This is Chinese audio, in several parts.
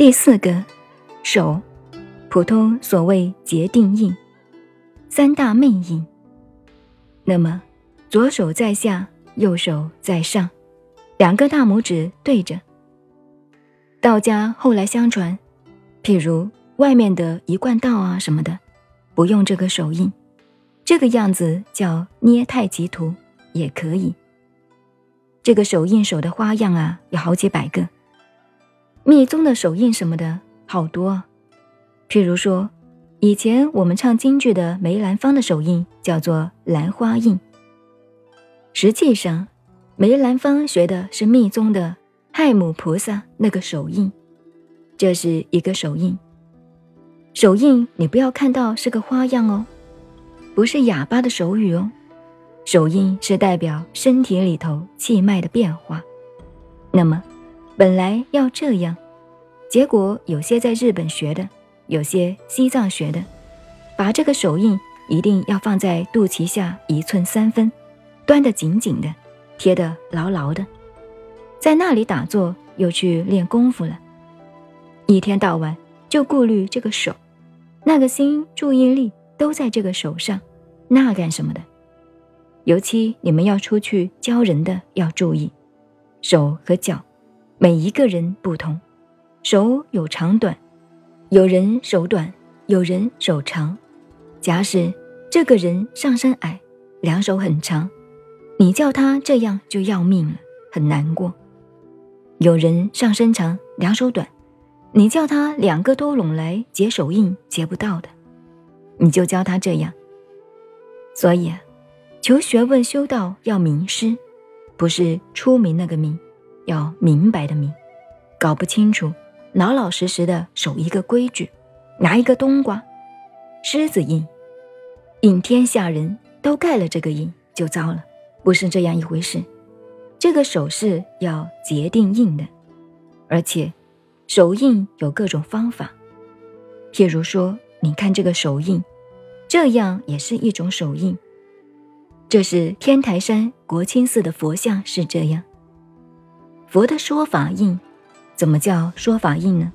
第四个手，普通所谓结定印，三大魅印。那么左手在下，右手在上，两个大拇指对着。道家后来相传，譬如外面的一贯道啊什么的，不用这个手印，这个样子叫捏太极图也可以。这个手印手的花样啊，有好几百个。密宗的手印什么的好多，譬如说，以前我们唱京剧的梅兰芳的手印叫做兰花印。实际上，梅兰芳学的是密宗的亥母菩萨那个手印，这是一个手印。手印你不要看到是个花样哦，不是哑巴的手语哦，手印是代表身体里头气脉的变化。那么。本来要这样，结果有些在日本学的，有些西藏学的，把这个手印一定要放在肚脐下一寸三分，端得紧紧的，贴得牢牢的，在那里打坐又去练功夫了，一天到晚就顾虑这个手，那个心注意力都在这个手上，那干什么的？尤其你们要出去教人的要注意，手和脚。每一个人不同，手有长短，有人手短，有人手长。假使这个人上身矮，两手很长，你叫他这样就要命了，很难过。有人上身长，两手短，你叫他两个都拢来结手印，结不到的，你就教他这样。所以啊，求学问修道要名师，不是出名那个名。要明白的明，搞不清楚，老老实实的守一个规矩，拿一个冬瓜，狮子印，引天下人都盖了这个印就糟了，不是这样一回事。这个手势要结定印的，而且手印有各种方法，譬如说，你看这个手印，这样也是一种手印。这是天台山国清寺的佛像是这样。佛的说法印，怎么叫说法印呢？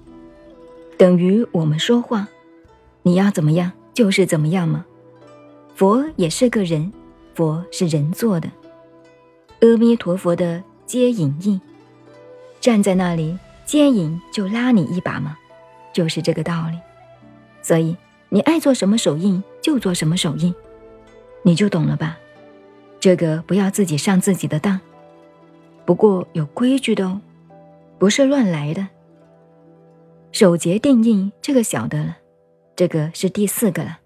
等于我们说话，你要怎么样就是怎么样吗？佛也是个人，佛是人做的。阿弥陀佛的接引印，站在那里接引就拉你一把吗？就是这个道理。所以你爱做什么手印就做什么手印，你就懂了吧？这个不要自己上自己的当。不过有规矩的哦，不是乱来的。守节定印这个晓得了，这个是第四个了。